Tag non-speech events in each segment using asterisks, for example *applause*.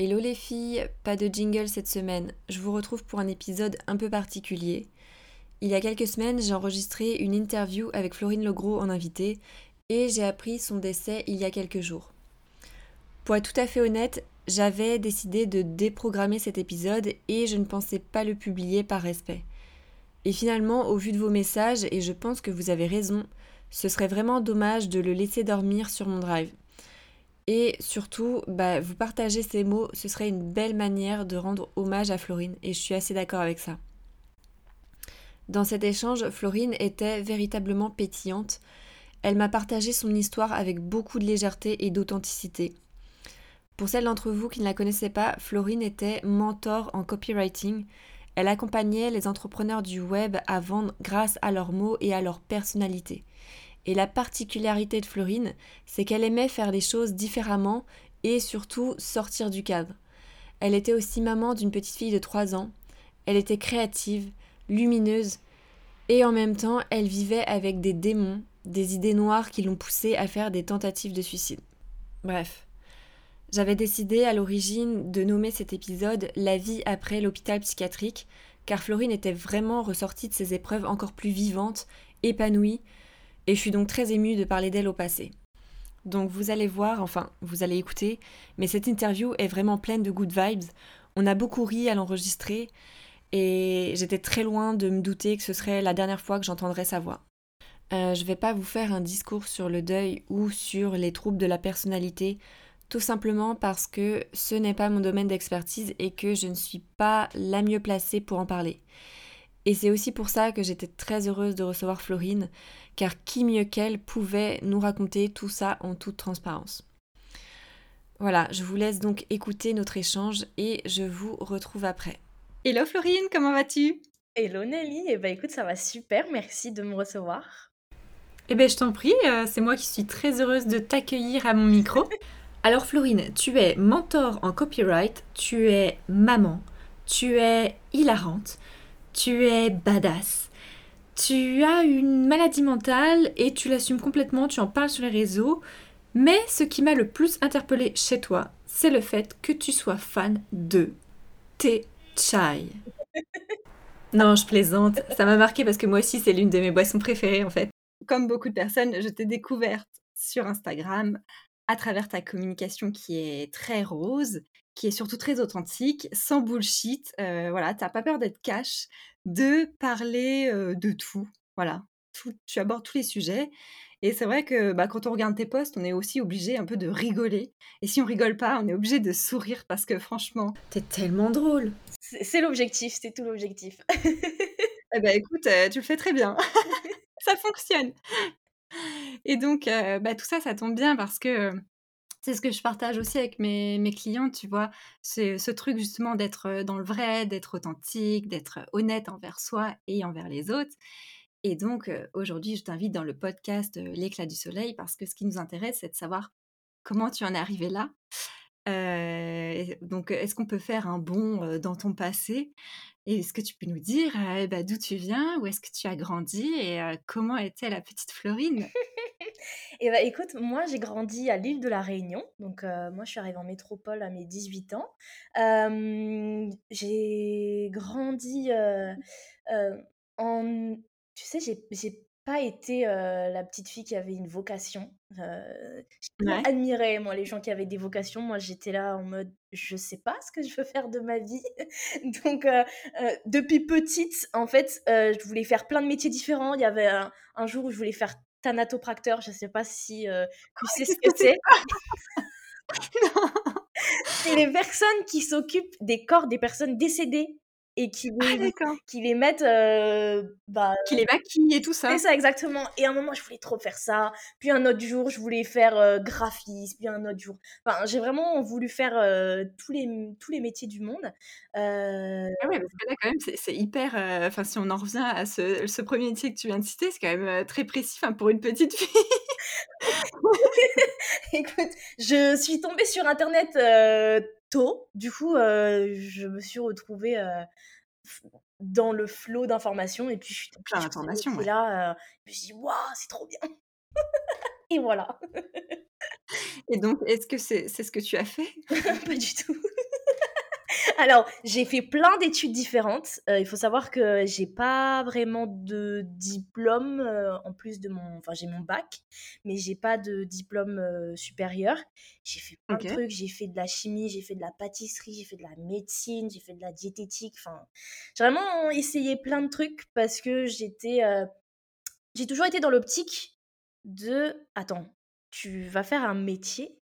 Hello les filles, pas de jingle cette semaine. Je vous retrouve pour un épisode un peu particulier. Il y a quelques semaines, j'ai enregistré une interview avec Florine Legros en invité et j'ai appris son décès il y a quelques jours. Pour être tout à fait honnête, j'avais décidé de déprogrammer cet épisode et je ne pensais pas le publier par respect. Et finalement, au vu de vos messages, et je pense que vous avez raison, ce serait vraiment dommage de le laisser dormir sur mon drive. Et surtout, bah, vous partager ces mots, ce serait une belle manière de rendre hommage à Florine, et je suis assez d'accord avec ça. Dans cet échange, Florine était véritablement pétillante. Elle m'a partagé son histoire avec beaucoup de légèreté et d'authenticité. Pour celles d'entre vous qui ne la connaissaient pas, Florine était mentor en copywriting. Elle accompagnait les entrepreneurs du web à vendre grâce à leurs mots et à leur personnalité. Et la particularité de Florine, c'est qu'elle aimait faire les choses différemment et surtout sortir du cadre. Elle était aussi maman d'une petite fille de 3 ans. Elle était créative, lumineuse, et en même temps, elle vivait avec des démons, des idées noires qui l'ont poussée à faire des tentatives de suicide. Bref. J'avais décidé à l'origine de nommer cet épisode La vie après l'hôpital psychiatrique, car Florine était vraiment ressortie de ses épreuves encore plus vivante, épanouie, et je suis donc très émue de parler d'elle au passé. Donc vous allez voir, enfin vous allez écouter, mais cette interview est vraiment pleine de good vibes. On a beaucoup ri à l'enregistrer et j'étais très loin de me douter que ce serait la dernière fois que j'entendrais sa voix. Euh, je vais pas vous faire un discours sur le deuil ou sur les troubles de la personnalité, tout simplement parce que ce n'est pas mon domaine d'expertise et que je ne suis pas la mieux placée pour en parler. Et c'est aussi pour ça que j'étais très heureuse de recevoir Florine, car qui mieux qu'elle pouvait nous raconter tout ça en toute transparence. Voilà, je vous laisse donc écouter notre échange et je vous retrouve après. Hello Florine, comment vas-tu? Hello Nelly, eh ben écoute, ça va super, merci de me recevoir. Eh ben je t'en prie, euh, c'est moi qui suis très heureuse de t'accueillir à mon micro. *laughs* Alors Florine, tu es mentor en copyright, tu es maman, tu es hilarante, tu es badass. Tu as une maladie mentale et tu l'assumes complètement, tu en parles sur les réseaux. Mais ce qui m'a le plus interpellé chez toi, c'est le fait que tu sois fan de tes chai. *laughs* non, je plaisante. Ça m'a marqué parce que moi aussi, c'est l'une de mes boissons préférées en fait. Comme beaucoup de personnes, je t'ai découverte sur Instagram à travers ta communication qui est très rose, qui est surtout très authentique, sans bullshit. Euh, voilà, t'as pas peur d'être cash, de parler euh, de tout. Voilà, tu abordes tous les sujets. Et c'est vrai que bah, quand on regarde tes posts, on est aussi obligé un peu de rigoler. Et si on rigole pas, on est obligé de sourire parce que franchement, t'es tellement drôle. C'est l'objectif, c'est tout l'objectif. *laughs* eh ben écoute, euh, tu le fais très bien. *laughs* ça fonctionne. Et donc, bah, tout ça, ça tombe bien parce que c'est ce que je partage aussi avec mes, mes clients, tu vois. C'est ce truc justement d'être dans le vrai, d'être authentique, d'être honnête envers soi et envers les autres. Et donc, aujourd'hui, je t'invite dans le podcast L'éclat du soleil parce que ce qui nous intéresse, c'est de savoir comment tu en es arrivé là. donc, est-ce qu'on peut faire un bond dans ton passé? Et est-ce que tu peux nous dire bah, d'où tu viens, où est-ce que tu as grandi? Et comment était la petite Florine? *laughs* Et bah écoute, moi j'ai grandi à l'île de la Réunion, donc moi je suis arrivée en métropole à mes 18 ans. j'ai grandi en... Tu sais, j'ai pas été la petite fille qui avait une vocation. Euh, moi, les gens qui avaient des vocations. Moi, j'étais là en mode, je sais pas ce que je veux faire de ma vie. *laughs* Donc, depuis petite, en fait, je voulais faire plein de métiers différents. Il y avait un, jour où je voulais faire thanatopracteur. Je sais pas si tu ah, sais ce que c'est. *laughs* c'est les personnes qui s'occupent des corps des personnes décédées et qui ah, les, qui les mettent euh, bah, qui les maquillent et tout ça. C'est ça exactement. Et à un moment je voulais trop faire ça. Puis un autre jour je voulais faire euh, graphiste. Puis un autre jour enfin j'ai vraiment voulu faire euh, tous les tous les métiers du monde ah ouais parce que là quand même c'est hyper enfin si on en revient à ce, ce, premier métier que tu viens de citer c'est quand même très précis pour une petite fille. *laughs* Écoute je suis tombée sur internet tôt. Du coup, je me suis retrouvée dans le flot d'informations et puis je suis plein d'informations. là, je me suis dit, waouh, c'est trop bien. et voilà. et donc, est-ce que c'est ce que tu as fait? *laughs* Pas du tout. Alors, j'ai fait plein d'études différentes. il faut savoir que j'ai pas vraiment de diplôme, en plus de mon enfin, j'ai mon bac, mais j'ai pas de diplôme, supérieur. J'ai fait plein de trucs, j'ai fait de la chimie, j'ai fait de la pâtisserie, j'ai fait de la médecine, j'ai fait de la diététique, enfin, j'ai vraiment essayé plein de trucs parce que j'étais, j'ai toujours été dans l'optique de: «Attends, tu vas faire un métier,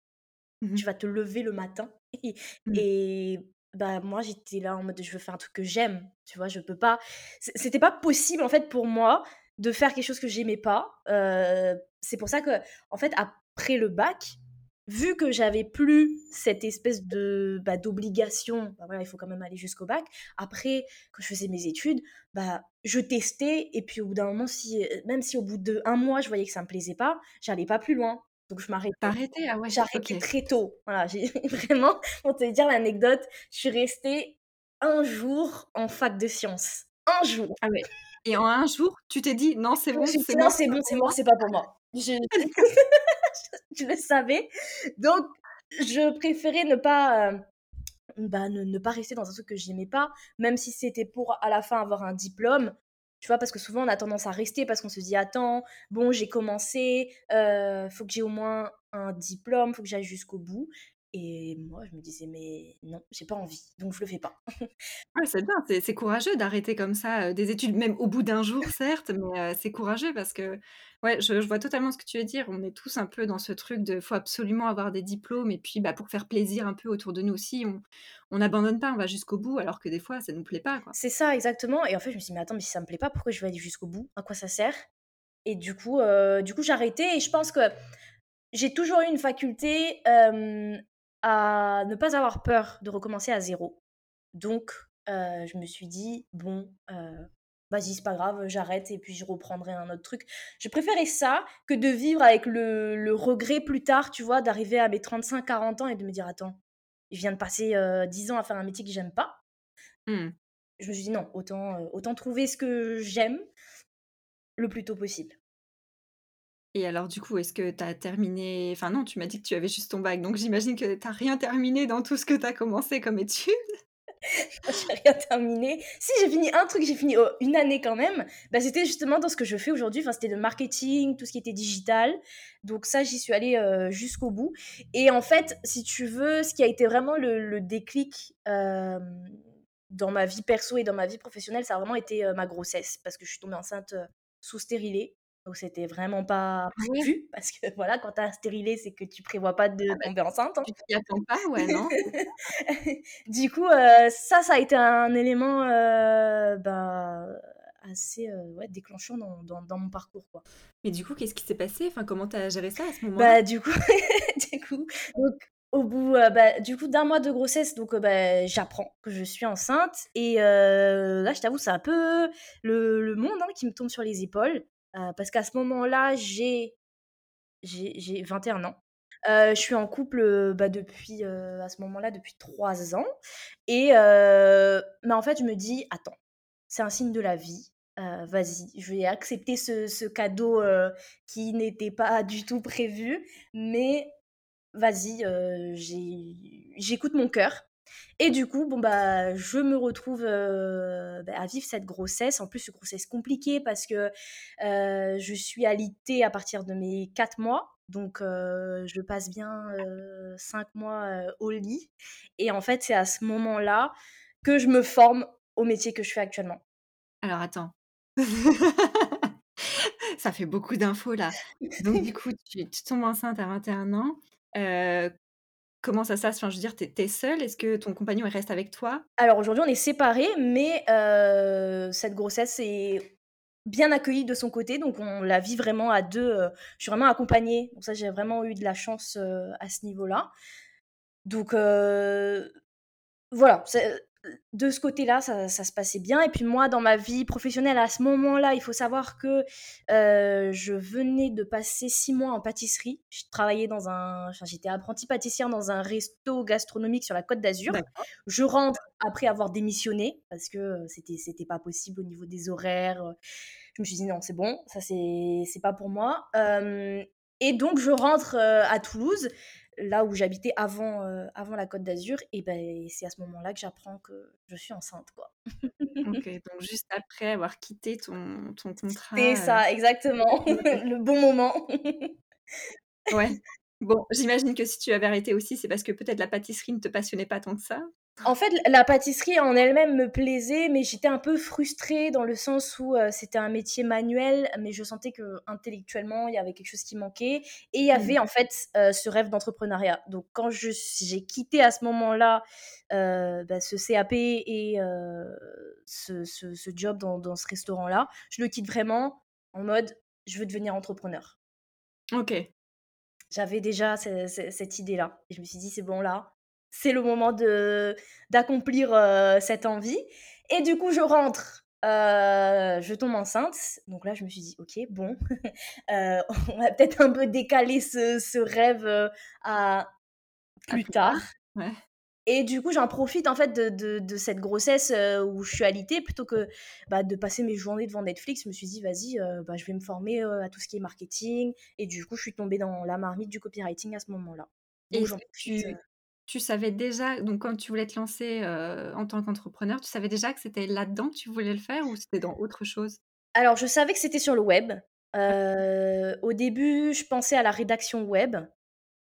mmh tu vas te lever le matin *laughs* Mmh. et bah, moi, j'étais là en mode: «Je veux faire un truc que j'aime», tu vois? Je peux pas c'était pas possible, en fait, pour moi de faire quelque chose que j'aimais pas, c'est pour ça que en fait, après le bac, vu que j'avais plus cette espèce de, bah, d'obligation, bah, il faut quand même aller jusqu'au bac. Après, quand je faisais mes études, bah, je testais et puis au bout d'un moment, si, même si au bout d'un mois, je voyais que ça me plaisait pas, j'allais pas plus loin. Donc je m'arrêtais. Tu Ah ouais, J'arrêtais très tôt. Voilà, j'ai *laughs* vraiment pour te dire l'anecdote, je suis restée un jour en fac de sciences. Un jour. Ah ouais et en un jour, tu t'es dit: «Non, c'est bon, c'est «Non, c'est bon, c'est mort, c'est pas pour moi». *laughs* Je *laughs* je le savais. Donc je préférais ne pas, bah, ne ne pas rester dans un truc que j'aimais pas, même si c'était pour à la fin avoir un diplôme. Tu vois? Parce que souvent on a tendance à rester parce qu'on se dit: «Attends, bon j'ai commencé, heu, faut que j'ai au moins un diplôme, faut que j'aille jusqu'au bout» et moi je me disais: «Mais non, j'ai pas envie, donc je le fais pas». C'est bien, c'est courageux d'arrêter comme ça, des études, même au bout d'un jour certes, mais c'est courageux parce que ouais, je je vois totalement ce que tu veux dire. On est tous un peu dans ce truc de faut absolument avoir des diplômes et puis, bah, pour faire plaisir un peu autour de nous aussi, on on n'abandonne pas, on va jusqu'au bout alors que des fois ça nous plaît pas. C'est ça exactement et en fait je me suis dit: «Mais attends, mais si ça me plaît pas, pourquoi je vais aller jusqu'au bout? À quoi ça sert?» et du coup, du coup j'ai arrêté et je pense que j'ai toujours eu une faculté, à ne pas avoir peur de recommencer à zéro. Donc Heu, je me suis dit: «Bon, heu, vas-y, c'est pas grave, j'arrête et puis je reprendrai un autre truc». Je préférais ça que de vivre avec le le regret plus tard, tu vois? D'arriver à mes 35-40 ans et de me dire: «Attends, je viens de passer, heu, 10 ans à faire un métier que j'aime pas». Mmh. Je me suis dit: «Non, autant, heu, autant trouver ce que j'aime le plus tôt possible». Et alors du coup, est-ce que tu as terminé enfin non, tu m'as dit que tu avais juste ton bac, donc j'imagine que tu as rien terminé dans tout ce que tu as commencé comme études? *laughs* j'ai rien terminé. Si, j'ai fini un truc, j'ai fini oh, une année quand même. Bah, c'était justement dans ce que je fais aujourd'hui. Enfin, c'était le marketing, tout ce qui était digital. Donc ça, j'y suis allée euh, jusqu'au bout. Et en fait, si tu veux, ce qui a été vraiment le, déclic euh, dans ma vie perso et dans ma vie professionnelle, ça a vraiment été euh, ma grossesse. Parce que je suis tombée enceinte sous stérilée. Donc c'était vraiment pas Ah prévu parce que *laughs* voilà, quand tu as stérilé, c'est que tu prévois pas de Ah bah, tomber enceinte, hein. tu t'y attends pas, ouais, non? *laughs* Du coup, heu, ça, ça a été un élément, heu, bah, assez, heu, ouais, déclenchant dans dans dans mon parcours, quoi. Mais du coup, qu'est-ce qui s'est passé? Enfin, comment tu as géré ça à ce moment-là? Bah, du coup *laughs* du coup, donc au bout, bah, du coup, d'un mois de grossesse, donc bah, j'apprends que je suis enceinte et là, je t'avoue, c'est un peu le le monde, hein, qui me tombe sur les épaules. Euh, parce qu'à ce moment-là, j'ai j'ai j'ai 21 ans. Euh, je suis en couple, bah, depuis, à ce moment-là, depuis 3 ans et en fait, je me dis: «Attends, c'est un signe de la vie, vas-y, je vais accepter ce ce cadeau, qui n'était pas du tout prévu, mais vas-y, j'écoute mon cœur» Et du coup, bon, bah, je me retrouve euh, bah, à vivre cette grossesse. En plus, une grossesse compliquée parce que euh, je suis alitée à partir de mes 4 mois. Donc, euh, je passe bien 5 mois au lit. Et en fait, c'est à ce moment-là que je me forme au métier que je fais actuellement. Alors, attends. Ça fait beaucoup d'infos là. Donc, du coup, tu, tu tombes enceinte à 21 ans. Comment ça se je veux dire, tu es seule? Est-ce que ton compagnon, il reste avec toi? Alors aujourd'hui, on est séparés, mais heu, cette grossesse est bien accueillie de son côté, donc on la vit vraiment à 2. heu, je suis vraiment accompagnée, donc ça, j'ai vraiment eu de la chance, heu, à ce niveau-là. Donc voilà, de ce côté-là, ça, se passait bien. Et puis moi, dans ma vie professionnelle, à ce moment-là, il faut savoir que euh, je venais de passer six mois en pâtisserie. Je travaillais dans un, j'étais apprentie pâtissière dans un resto gastronomique sur la Côte d'Azur. Je rentre après avoir démissionné parce que euh, c'était c'était pas possible au niveau des horaires. Je me suis dit non, c'est bon, ça c'est c'est pas pour moi. Euh, et donc je rentre à Toulouse là où j'habitais avant, avant la Côte d'Azur. Et ben, c'est à ce moment-là que j'apprends que je suis enceinte, quoi. ok, donc juste après avoir quitté ton, ton contrat. C'est ça, exactement. *laughs* Le bon moment. ouais. Bon, j'imagine que si tu avais arrêté aussi, c'est parce que peut-être la pâtisserie ne te passionnait pas tant que ça? En fait, la pâtisserie en elle-même me plaisait, mais j'étais un peu frustrée dans le sens où c'était un métier manuel, mais je sentais que intellectuellement il y avait quelque chose qui manquait, et il y avait en fait ce rêve d'entrepreneuriat. Donc quand j'ai quitté à ce moment-là bah, ce CAP et ce, ce, job dans, dans ce restaurant-là, je le quitte vraiment en mode je veux devenir entrepreneur. Ok. J'avais déjà cette idée-là. Et je me suis dit, c'est bon là, c'est le moment de d'accomplir cette envie. Et du coup, je rentre, je tombe enceinte. Donc là, je me suis dit, ok, bon, *laughs* *laughs* on va peut-être un peu décaler ce, ce rêve à plus tard. Et du coup, j'en profite en fait de, de, cette grossesse où je suis alitée plutôt que bah, de passer mes journées devant Netflix. Je me suis dit, vas-y, bah, je vais me former à tout ce qui est marketing. Et du coup, je suis tombée dans la marmite du copywriting à ce moment-là. Et j'en profite tu savais déjà, donc quand tu voulais te lancer en tant qu'entrepreneur, tu savais déjà que c'était là-dedans que tu voulais le faire ou c'était dans autre chose? Alors, je savais que c'était sur le web. au début, je pensais à la rédaction web.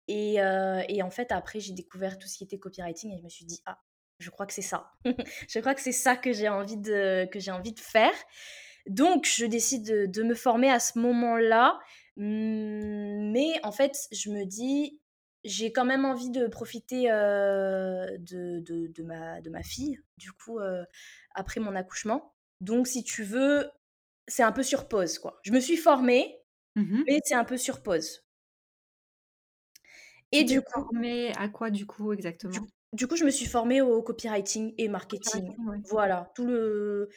Et, et en fait, après, j'ai découvert tout ce qui était copywriting et je me suis dit, ah, je crois que c'est ça. *laughs* je crois que c'est ça que j'ai envie, de, que envie de faire. Donc, je décide de, de me former à ce moment-là. Mmh, mais en fait, je me dis, j'ai quand même envie de profiter de, de, ma, de ma fille, du coup, après mon accouchement. Donc, si tu veux, c'est un peu sur pause, quoi. Je me suis formée, mmh mais c'est un peu sur pause. Et du coup. Formée à quoi, du coup, exactement? du, coup, je me suis formée au copywriting et marketing. Voilà, tout le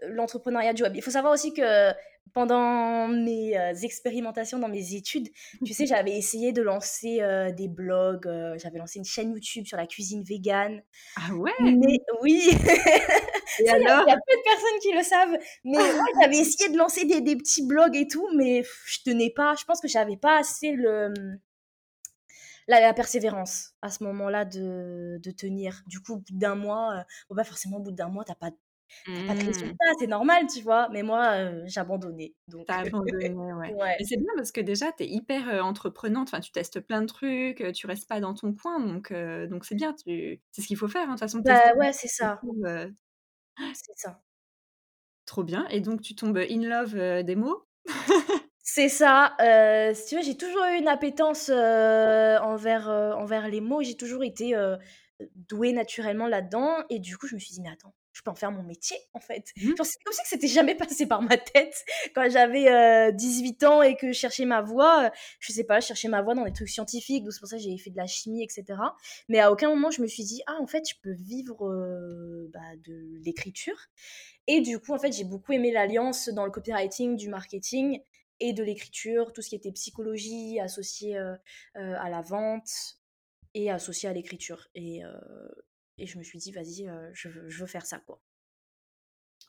l'entrepreneuriat du web. Il faut savoir aussi que pendant mes euh, expérimentations dans mes études, tu sais, j'avais essayé de lancer euh, des blogs, euh, j'avais lancé une chaîne YouTube sur la cuisine végane. Ah ouais? Mais oui *laughs* Il y, a peu de personnes qui le savent, mais j'avais essayé de lancer des, des, petits blogs et tout, mais je tenais pas, je pense que j'avais pas assez le... La, persévérance à ce moment-là de, de, tenir. Du coup, au bout d'un mois, bon, bah forcément, au bout d'un mois, t'as pas pas de mmh. c'est normal, tu vois. Mais moi, j'ai abandonné. Donc... T'as abandonné, *laughs* ouais. c'est bien parce que déjà, t'es hyper entreprenante. Enfin, tu testes plein de trucs, tu restes pas dans ton coin. Donc, donc c'est bien. Tu... C'est ce qu'il faut faire, hein, de toute façon. Bah ouais, c'est ça. C'est ça. Trop bien. Et donc, tu tombes in love des mots? C'est ça. si tu veux, j'ai toujours eu une appétence envers, envers les mots. J'ai toujours été douée naturellement là-dedans. Et du coup, je me suis dit, mais attends, je peux en faire mon métier en fait. Mmh. c'est comme si que c'était jamais passé par ma tête quand j'avais 18 ans et que je cherchais ma voie. Je sais pas, je cherchais ma voie dans des trucs scientifiques, donc c'est pour ça que j'ai fait de la chimie, etc. Mais à aucun moment je me suis dit ah en fait je peux vivre bah, de l'écriture. Et du coup en fait j'ai beaucoup aimé l'alliance dans le copywriting du marketing et de l'écriture, tout ce qui était psychologie associé à la vente et associé à l'écriture. Et, et je me suis dit, vas-y, je, veux, faire ça, quoi.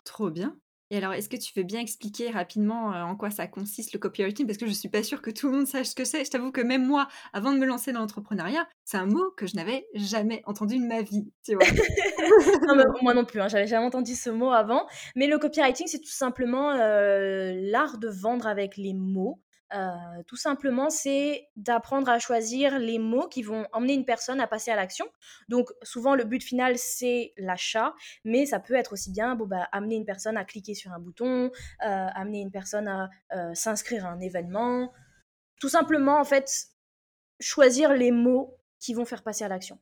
Trop bien. Et alors, est-ce que tu veux bien expliquer rapidement en quoi ça consiste le copywriting? Parce que je suis pas sûre que tout le monde sache ce que c'est. Je t'avoue que même moi, avant de me lancer dans l'entrepreneuriat, c'est un mot que je n'avais jamais entendu de ma vie, tu vois. *laughs* *laughs* moi non plus, hein, j'avais jamais entendu ce mot avant. Mais le copywriting, c'est tout simplement l'art de vendre avec les mots. Euh, tout simplement, c'est d'apprendre à choisir les mots qui vont emmener une personne à passer à l'action. Donc, souvent, le but final, c'est l'achat, mais ça peut être aussi bien bon, bah, amener une personne à cliquer sur un bouton, euh, amener une personne à euh, s'inscrire à un événement. Tout simplement, en fait, choisir les mots qui vont faire passer à l'action.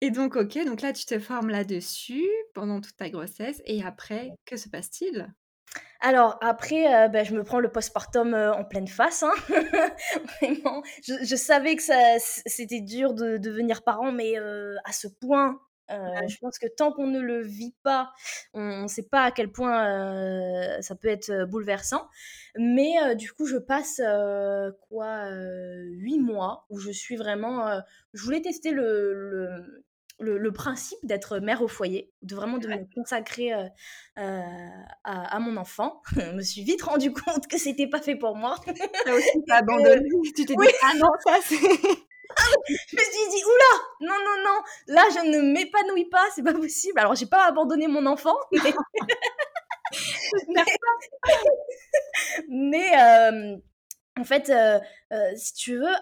Et donc, ok, donc là, tu te formes là-dessus pendant toute ta grossesse, et après, que se passe-t-il? Alors après, euh, bah, je me prends le postpartum euh, en pleine face. Hein. *laughs* Vraiment, je, savais que c'était dur de devenir parent, mais euh, à ce point, je pense que tant qu'on ne le vit pas, on ne sait pas à quel point ça peut être bouleversant. Mais du coup, je passe quoi, huit mois où je suis vraiment. je voulais tester le, le, principe d'être mère au foyer, de vraiment de me consacrer euh, euh, à, mon enfant. *laughs* je me suis vite rendu *laughs* compte que c'était pas fait pour moi. Aussi *laughs* abandonné. Tu t'es dit ah non ça c'est. je me suis dit, oula, non, non, non, là, je ne m'épanouis pas, c'est pas possible. Alors, j'ai pas abandonné mon enfant, mais. mais, euh, en fait, si tu veux,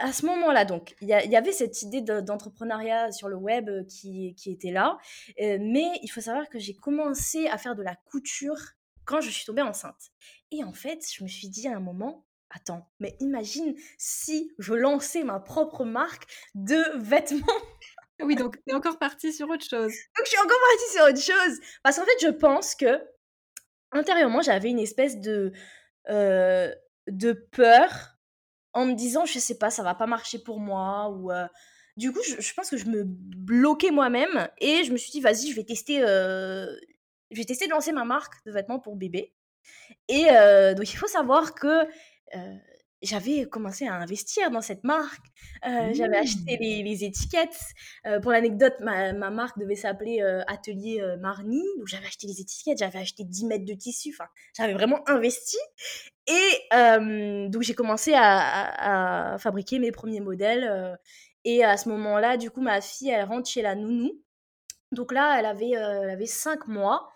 à ce moment-là, donc, il y, avait cette idée d'entrepreneuriat sur le web qui, qui était là, mais il faut savoir que j'ai commencé à faire de la couture quand je suis tombée enceinte. Et en fait, je me suis dit à un moment, attends, mais imagine si je lançais ma propre marque de vêtements. Oui, donc tu es encore partie sur autre chose. *laughs* Donc je suis encore partie sur autre chose. Parce qu'en fait, je pense que intérieurement, j'avais une espèce de, euh, de peur en me disant, je sais pas, ça va pas marcher pour moi. Ou, euh, Du coup, je, pense que je me bloquais moi-même et je me suis dit, vas-y, je vais tester, euh, je vais tester de lancer ma marque de vêtements pour bébé. Et donc, il faut savoir que j'avais commencé à investir dans cette marque. J'avais acheté mmh. les, étiquettes. pour l'anecdote, ma, marque devait s'appeler Atelier Marni. Donc j'avais acheté les étiquettes, j'avais acheté 10 mètres de tissu. Enfin, j'avais vraiment investi. Et donc j'ai commencé à, fabriquer mes premiers modèles. et à ce moment-là, du coup, ma fille, elle rentre chez la nounou. Donc là, elle avait, elle avait 5 mois.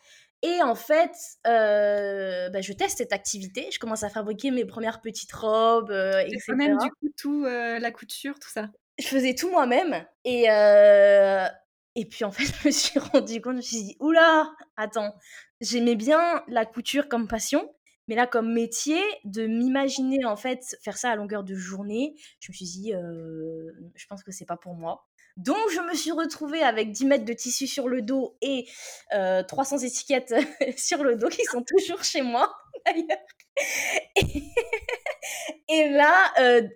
Et en fait, euh, bah, je teste cette activité. Je commence à fabriquer mes premières petites robes, euh, etc. même du coup tout euh, la couture, tout ça? Je faisais tout moi-même. Et euh, et puis en *laughs* fait, je me suis rendu compte, je me suis dit, oula, attends, j'aimais bien la couture comme passion, mais là comme métier, de m'imaginer en fait faire ça à longueur de journée, je me suis dit, je pense que c'est pas pour moi. Donc, je me suis retrouvée avec 10 mètres de tissu sur le dos et 300 étiquettes *laughs* sur le dos qui sont toujours chez moi, *laughs* d'ailleurs. Et, *laughs* là,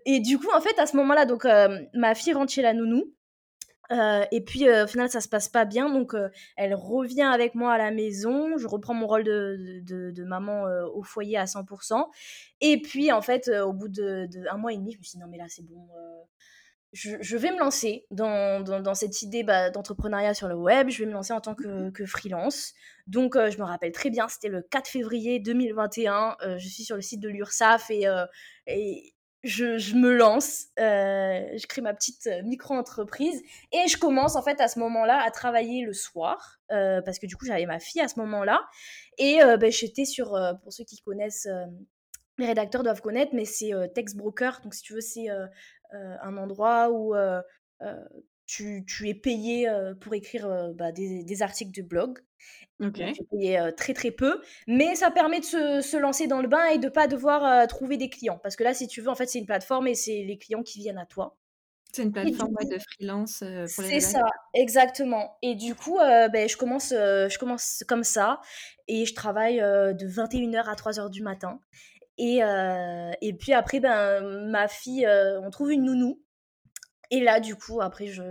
et du coup, en fait, à ce moment-là, donc, ma fille rentre chez la nounou. et puis au final ça se passe pas bien donc elle revient avec moi à la maison je reprends mon rôle de, de, maman au foyer à 100% et puis en fait au bout de, un mois et demi je me suis dit non mais là c'est bon je, vais me lancer dans, dans, cette idée bah, d'entrepreneuriat sur le web. Je vais me lancer en tant que, mmh que freelance. Donc, euh, je me rappelle très bien, c'était le 4 février 2021. Euh, je suis sur le site de l'URSAF et, euh, et je, je, me lance. je crée ma petite micro-entreprise et je commence en fait à ce moment-là à travailler le soir parce que du coup, j'avais ma fille à ce moment-là. Et ben, j'étais sur, pour ceux qui connaissent les rédacteurs doivent connaître, mais c'est Text Broker. Donc, si tu veux, c'est euh, un endroit où euh, euh, tu, tu, es payé pour écrire bah, des, articles de blog. Ok. tu es payé très très peu, mais ça permet de se, se, lancer dans le bain et de pas devoir trouver des clients. Parce que là, si tu veux, en fait, c'est une plateforme et c'est les clients qui viennent à toi. C'est une plateforme de freelance pour les C'est ça, exactement. Et du coup, ben, je, commence, je commence comme ça et je travaille de 21h à 3h du matin. Et, et puis après, ben, ma fille, on trouve une nounou. Et là, du coup, après, je,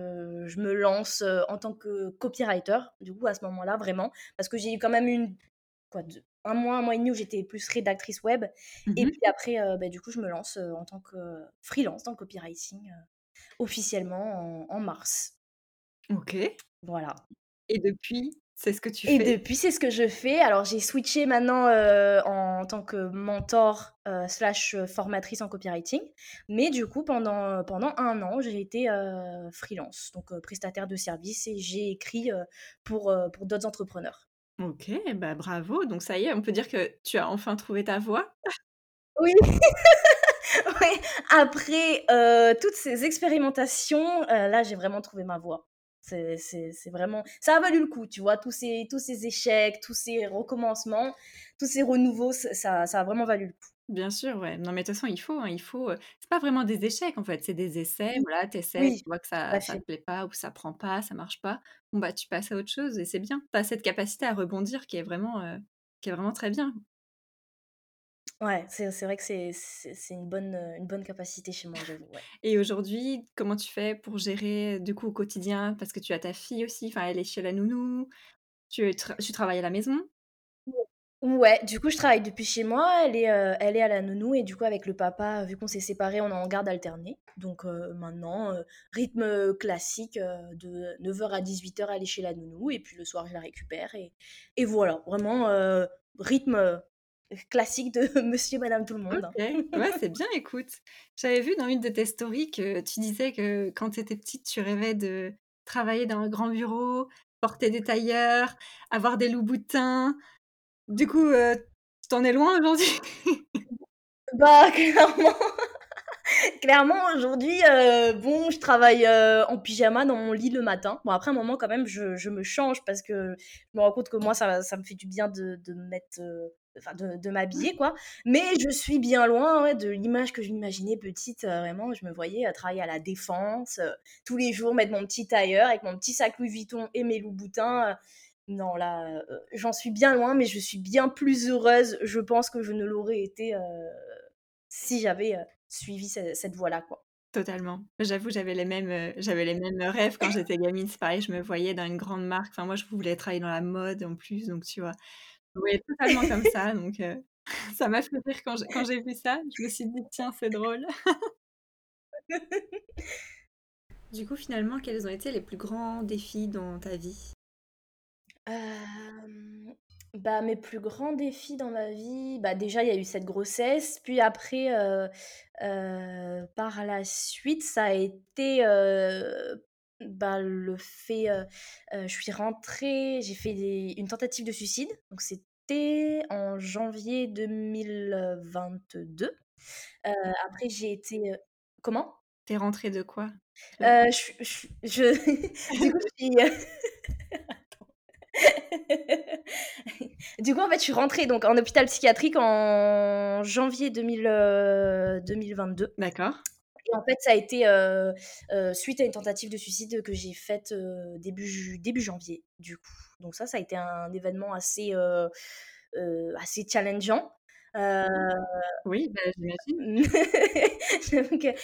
je me lance en tant que copywriter, du coup, à ce moment-là, vraiment. Parce que j'ai eu quand même une, quoi, un mois, un mois et demi où j'étais plus rédactrice web. Et mmh puis après, ben, du coup, je me lance en tant que freelance dans le copywriting, officiellement en, en mars. Ok. Voilà. Et depuis, c'est ce que tu fais? Et depuis, c'est ce que je fais. Alors, j'ai switché maintenant euh, en tant que mentor euh, slash euh, formatrice en copywriting. Mais du coup, pendant, pendant un an, j'ai été freelance, donc prestataire de services et j'ai écrit pour, pour d'autres entrepreneurs. Ok, bah bravo. Donc ça y est, on peut dire que tu as enfin trouvé ta voie? Oui. *laughs* oui. Après toutes ces expérimentations, là, j'ai vraiment trouvé ma voie. C'est vraiment. Ça a valu le coup, tu vois, tous ces, tous ces échecs, tous ces recommencements, tous ces renouveaux, ça, ça a vraiment valu le coup. Bien sûr, ouais. Non, mais de toute façon, il faut, hein, il faut. C'est pas vraiment des échecs en fait, c'est des essais. Voilà, t'essaies, tu vois que ça, ça te plaît pas ou ça prend pas, ça marche pas. Bon bah tu passes à autre chose et c'est bien. Tu as cette capacité à rebondir qui est vraiment, qui est vraiment très bien. Ouais, c'est vrai que c'est une bonne, une bonne capacité chez moi, j'avoue, Et aujourd'hui, comment tu fais pour gérer, du coup, au quotidien? Parce que tu as ta fille aussi, enfin, elle est chez la nounou, tu tu travailles à la maison? Ouais, du coup, je travaille depuis chez moi, elle est, elle est à la nounou et du coup, avec le papa, vu qu'on s'est séparés, on est en garde alternée. Donc maintenant, rythme classique, de 9h à 18h, aller chez la nounou et puis le soir, je la récupère et et voilà, vraiment, rythme, classique de *laughs* monsieur, madame, tout le monde. Ouais, c'est bien, écoute. J'avais vu dans une de tes stories que tu disais que quand tu étais petite, tu rêvais de travailler dans un grand bureau, porter des tailleurs, avoir des loups boutins. Du coup, euh, t'en es loin aujourd'hui? *laughs* Bah, *laughs* clairement. Clairement, aujourd'hui, euh, bon, je travaille euh, en pyjama dans mon lit le matin. Bon, après un moment, quand même, je, je me change parce que je me rends compte que moi, ça, ça me fait du bien de, de mettre. Euh, enfin, de, de m'habiller, quoi. Mais je suis bien loin ouais, de l'image que je m'imaginais petite. vraiment, je me voyais travailler à la défense, tous les jours, mettre mon petit tailleur avec mon petit sac Louis Vuitton et mes loups boutins. non, là, j'en suis bien loin, mais je suis bien plus heureuse, je pense, que je ne l'aurais été si j'avais suivi cette, voie-là, quoi. Totalement. J'avoue, j'avais les mêmes, euh, j'avais les mêmes rêves quand j'étais gamine. C'est pareil, je me voyais dans une grande marque. Enfin, moi, je voulais travailler dans la mode en plus, donc tu vois, je totalement comme ça. Donc, euh, ça m'a fait rire quand j'ai, vu ça. Je me suis dit, tiens, c'est drôle. *laughs* du coup, finalement, quels ont été les plus grands défis dans ta vie? Bah, mes plus grands défis dans ma vie, bah, déjà, il y a eu cette grossesse, puis après, euh, euh, par la suite, ça a été, euh, bah, le fait, je suis rentrée, j'ai fait une tentative de suicide, donc c'était en janvier 2022. après j'ai été, comment? T'es rentrée de quoi? je je *laughs* du coup, je suis, *laughs* du coup, en fait, je suis rentrée donc, en hôpital psychiatrique en janvier 2022. Euh, D'accord. Et en fait, ça a été euh, euh, suite à une tentative de suicide que j'ai faite début, début janvier, du coup. Donc ça, ça a été un événement assez, assez challengeant. Euh, oui, bah, j'imagine. *laughs*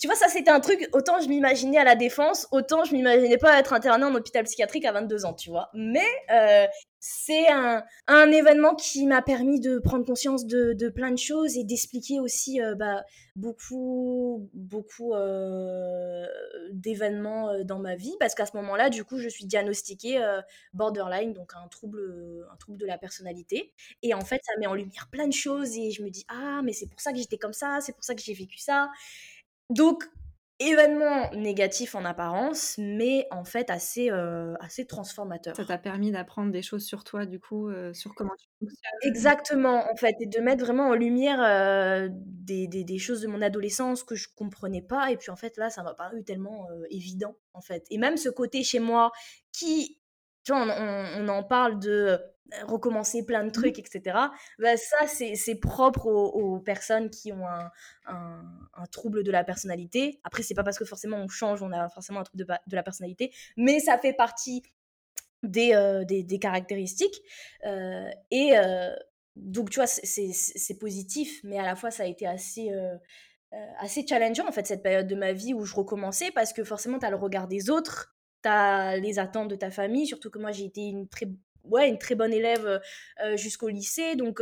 tu vois, ça c'était un truc, autant je m'imaginais à la défense, autant je m'imaginais pas être internée en hôpital psychiatrique à 22 ans, tu vois. Mais euh, c'est un, événement qui m'a permis de prendre conscience de, de plein de choses et d'expliquer aussi euh, bah, beaucoup, beaucoup euh, d'événements euh, dans ma vie. Parce qu'à ce moment-là, du coup, je suis diagnostiquée borderline, donc un trouble, un trouble de la personnalité. Et en fait, ça met en lumière plein de choses et je me dis, ah, mais c'est pour ça que j'étais comme ça, c'est pour ça que j'ai vécu ça. Donc, événement négatif en apparence, mais en fait assez, euh, assez transformateur. Ça t'a permis d'apprendre des choses sur toi, du coup, euh, sur comment tu fonctionnes. Exactement, en fait, et de mettre vraiment en lumière euh, des, des, des, choses de mon adolescence que je comprenais pas, et puis en fait là, ça m'a paru tellement évident, en fait. Et même ce côté chez moi qui tu vois, on, en parle de euh, recommencer plein de trucs, etc. Bah, ça, c'est propre aux, personnes qui ont un, un, trouble de la personnalité. Après, c'est pas parce que forcément on change, on a forcément un trouble de, de la personnalité, mais ça fait partie des, euh, des, des, caractéristiques. Euh, et donc, tu vois, c'est positif, mais à la fois, ça a été assez assez challengeant en fait cette période de ma vie où je recommençais parce que forcément tu as le regard des autres tu les attentes de ta famille, surtout que moi j'ai été une très ouais, une très bonne élève jusqu'au lycée. Donc,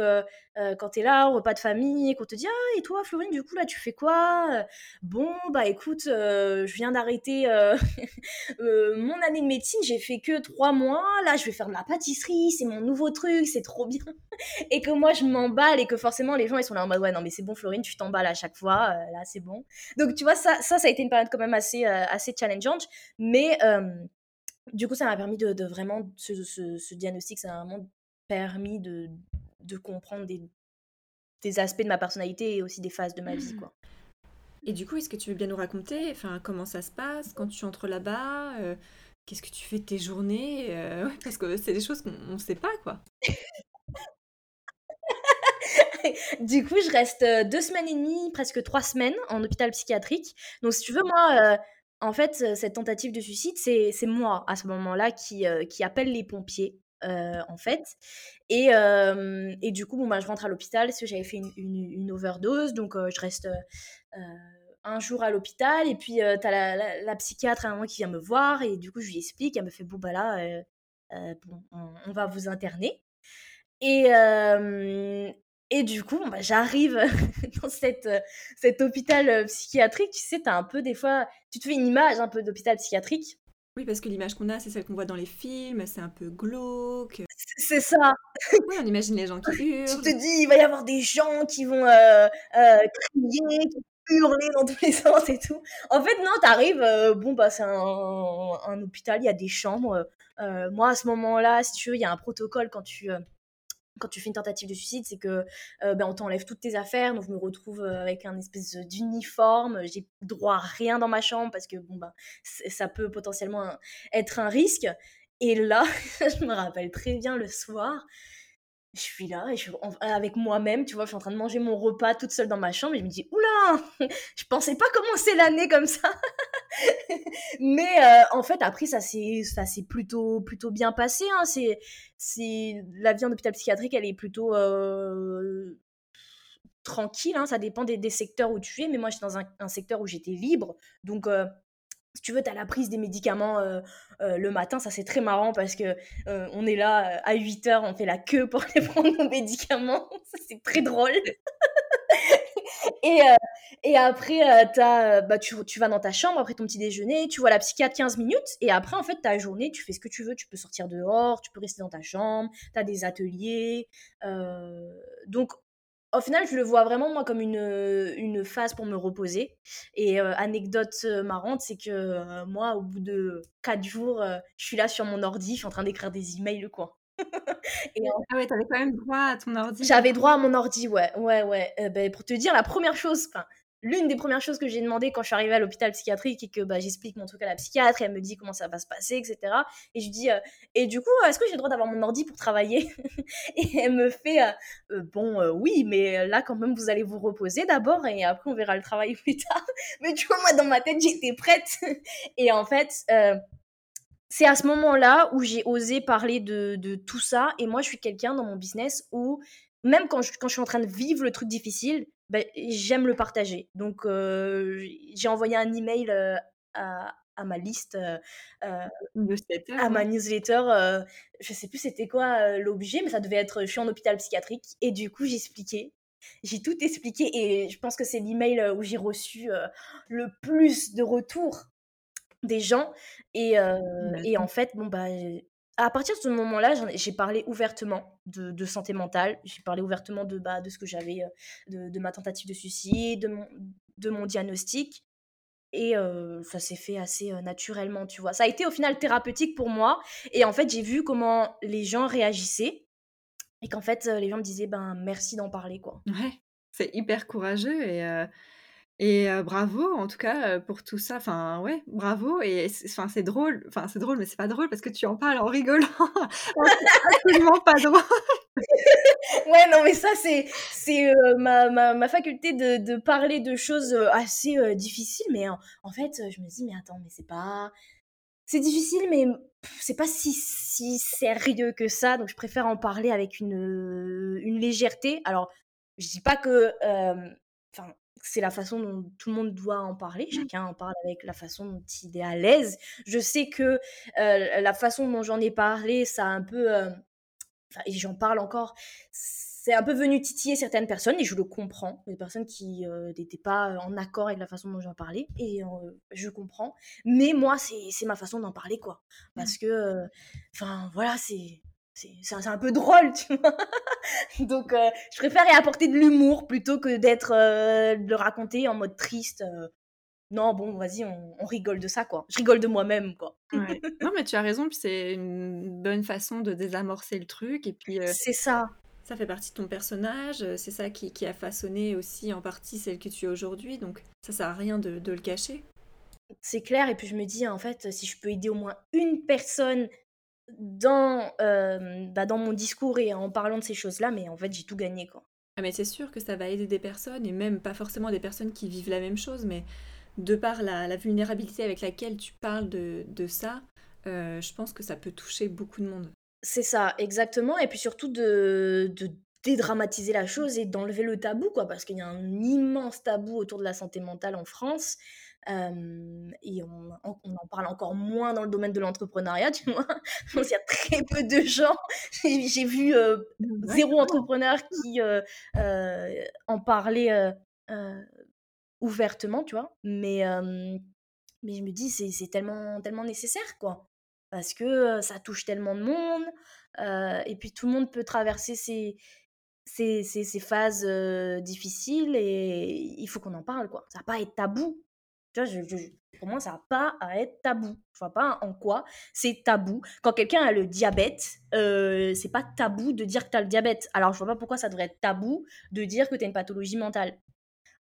quand tu es là, au repas de famille, et qu'on te dit Ah, et toi, Florine, du coup, là, tu fais quoi Bon, bah écoute, je viens d'arrêter *laughs* mon année de médecine, j'ai fait que trois mois. Là, je vais faire de la pâtisserie, c'est mon nouveau truc, c'est trop bien. *laughs* et que moi, je m'emballe et que forcément, les gens, ils sont là en mode Ouais, non, mais c'est bon, Florine, tu t'emballes à chaque fois, là, c'est bon. Donc, tu vois, ça, ça, ça a été une période quand même assez, assez challengeante. Mais du coup, ça m'a permis de, vraiment, ce, ce, diagnostic, ça m'a vraiment permis de, de comprendre des, des, aspects de ma personnalité et aussi des phases de ma vie, quoi. Et du coup, est-ce que tu veux bien nous raconter enfin, comment ça se passe quand tu entres là-bas euh, Qu'est-ce que tu fais de tes journées euh, *laughs* Parce que c'est des choses qu'on ne sait pas, quoi. *laughs* du coup, je reste euh, deux semaines et demie, presque trois semaines en hôpital psychiatrique. Donc, si tu veux, moi, en fait, cette tentative de suicide, c'est moi, à ce moment-là, qui, euh, qui appelle les pompiers, euh, en fait. Et, et, du coup, bon, bah, je rentre à l'hôpital parce que j'avais fait une, overdose. Donc, je reste un jour à l'hôpital. Et puis, tu as la, la, psychiatre à un moment qui vient me voir. Et du coup, je lui explique. Elle me fait, bon, bah là, bon, on, va vous interner. Et, et du coup, bah, j'arrive *laughs* dans cette, euh, cet hôpital euh, psychiatrique. Tu sais, tu as un peu des fois, tu te fais une image un peu d'hôpital psychiatrique. Oui, parce que l'image qu'on a, c'est celle qu'on voit dans les films, c'est un peu glauque. C'est ça. *laughs* Oui, on imagine les gens qui hurlent. Tu te dis, il va y avoir des gens qui vont euh, euh, crier, hurler dans tous les *laughs* sens et tout. En fait, non, t'arrives, euh, bon, bah, c'est un, un, hôpital, il y a des chambres. moi, à ce moment-là, si tu veux, il y a un protocole quand tu quand tu fais une tentative de suicide, c'est que euh, ben, on t'enlève toutes tes affaires, donc je me retrouve euh, avec un espèce d'uniforme, j'ai droit à rien dans ma chambre parce que bon ben ça peut potentiellement être un risque. Et là, *laughs* je me rappelle très bien le soir, je suis là et je suis avec moi-même, tu vois, je suis en train de manger mon repas toute seule dans ma chambre et je me dis oula, *laughs* je pensais pas commencer l'année comme ça. *laughs* Mais euh, en fait après ça s'est ça plutôt plutôt bien passé hein. la vie en hôpital psychiatrique, elle est plutôt euh, tranquille hein. ça dépend des, des, secteurs où tu es mais moi j'étais dans un, un secteur où j'étais libre donc euh, si tu veux, tu as la prise des médicaments euh, euh, le matin, ça c'est très marrant parce que euh, on est là à 8 heures, on fait la queue pour *laughs* aller prendre nos médicaments, *laughs* ça c'est très drôle. *laughs* et, et après, as, bah, tu, tu, vas dans ta chambre après ton petit déjeuner, tu vois la psychiatre 15 minutes, et après en fait ta journée, tu fais ce que tu veux, tu peux sortir dehors, tu peux rester dans ta chambre, tu as des ateliers. donc au final, je le vois vraiment moi comme une, une phase pour me reposer. Et euh, anecdote euh, marrante, c'est que euh, moi, au bout de 4 jours, je suis là sur mon ordi, je suis en train d'écrire des emails, quoi. *laughs* Et Ah ouais, t'avais quand même droit à ton ordi. J'avais droit à mon ordi, ouais, ouais, ouais. ben, pour te dire, la première chose, l'une des premières choses que j'ai demandé quand je suis arrivée à l'hôpital psychiatrique et que bah, j'explique mon truc à la psychiatre et elle me dit comment ça va se passer, etc. Et je dis, euh, et du coup, est-ce que j'ai le droit d'avoir mon ordi pour travailler? *laughs* Et elle me fait, euh, euh, bon, oui, mais là, quand même, vous allez vous reposer d'abord et après, on verra le travail plus *laughs* tard. mais tu vois, moi, dans ma tête, j'étais prête. *laughs* et en fait, c'est à ce moment-là où j'ai osé parler de, de, tout ça. Et moi, je suis quelqu'un dans mon business où, même quand je, quand je suis en train de vivre le truc difficile, ben, j'aime le partager. Donc, euh, j'ai envoyé un email euh, à, à, ma liste, euh, à ma newsletter. je sais plus c'était quoi l'objet, mais ça devait être je suis en hôpital psychiatrique. Et du coup, j'ai expliqué. J'ai tout expliqué et je pense que c'est l'email où j'ai reçu le plus de retours des gens. Et, et en fait, bon, bah, à partir de ce moment-là, j'ai parlé ouvertement de, santé mentale. J'ai parlé ouvertement de, bah, de ce que j'avais, euh, de, ma tentative de suicide, de mon, diagnostic. Et euh, ça s'est fait assez euh, naturellement, tu vois. Ça a été au final thérapeutique pour moi. Et en fait, j'ai vu comment les gens réagissaient. Et qu'en fait, les gens me disaient, ben, merci d'en parler, quoi. Ouais, c'est hyper courageux. Et et bravo en tout cas, pour tout ça. Enfin ouais, bravo et enfin c'est drôle, enfin c'est drôle mais c'est pas drôle parce que tu en parles en rigolant. *laughs* absolument pas drôle. *laughs* Ouais, non mais ça c'est c'est, ma ma ma faculté de de parler de choses, assez, difficiles mais en fait, je me dis: «Mais attends, mais c'est pas c'est difficile mais c'est pas si si sérieux que ça», donc je préfère en parler avec une, une légèreté. Alors, je dis pas que, enfin c'est la façon dont tout le monde doit en parler. Mmh. Chacun en parle avec la façon dont il est à l'aise. Je sais que la façon dont j'en ai parlé, ça a un peu. et j'en parle encore. C'est un peu venu titiller certaines personnes et je le comprends. Des personnes qui n'étaient pas en accord avec la façon dont j'en parlais et je comprends. Mais moi, c'est ma façon d'en parler, quoi. Mmh. Parce que, enfin, voilà, c'est c'est un peu drôle, tu vois. *laughs* Donc, euh, je préfère y apporter de l'humour plutôt que d'être euh, de le raconter en mode triste. Euh. non, bon, vas-y, on, rigole de ça, quoi. Je rigole de moi-même, quoi. *laughs* Non, mais tu as raison, puis c'est une bonne façon de désamorcer le truc. Et puis, c'est ça. Ça fait partie de ton personnage, c'est ça qui, qui, a façonné aussi en partie celle que tu es aujourd'hui, donc ça sert à rien de, de le cacher. C'est clair, et puis je me dis, en fait, si je peux aider au moins une personne dans, bah, dans mon discours et en parlant de ces choses-là, mais en fait, j'ai tout gagné, quoi. Ah, mais c'est sûr que ça va aider des personnes, et même pas forcément des personnes qui vivent la même chose, mais de par la, vulnérabilité avec laquelle tu parles de, de ça, je pense que ça peut toucher beaucoup de monde. C'est ça, exactement. Et puis surtout de, de dédramatiser la chose et d'enlever le tabou, quoi, parce qu'il y a un immense tabou autour de la santé mentale en France et on, en parle encore moins dans le domaine de l'entrepreneuriat, tu vois. *laughs* Il y a très peu de gens. J'ai vu zéro entrepreneur qui en parlait ouvertement, tu vois. Mais mais je me dis: «C'est tellement tellement nécessaire, quoi». Parce que, ça touche tellement de monde, et puis tout le monde peut traverser ces ces ces ces phases, difficiles et il faut qu'on en parle, quoi. Ça va pas être tabou. Tu vois? Je je pour moi, ça a pas à être tabou. Je vois pas en quoi c'est tabou. Quand quelqu'un a le diabète, euh, c'est pas tabou de dire que tu as le diabète. Alors, je vois pas pourquoi ça devrait être tabou de dire que tu as une pathologie mentale.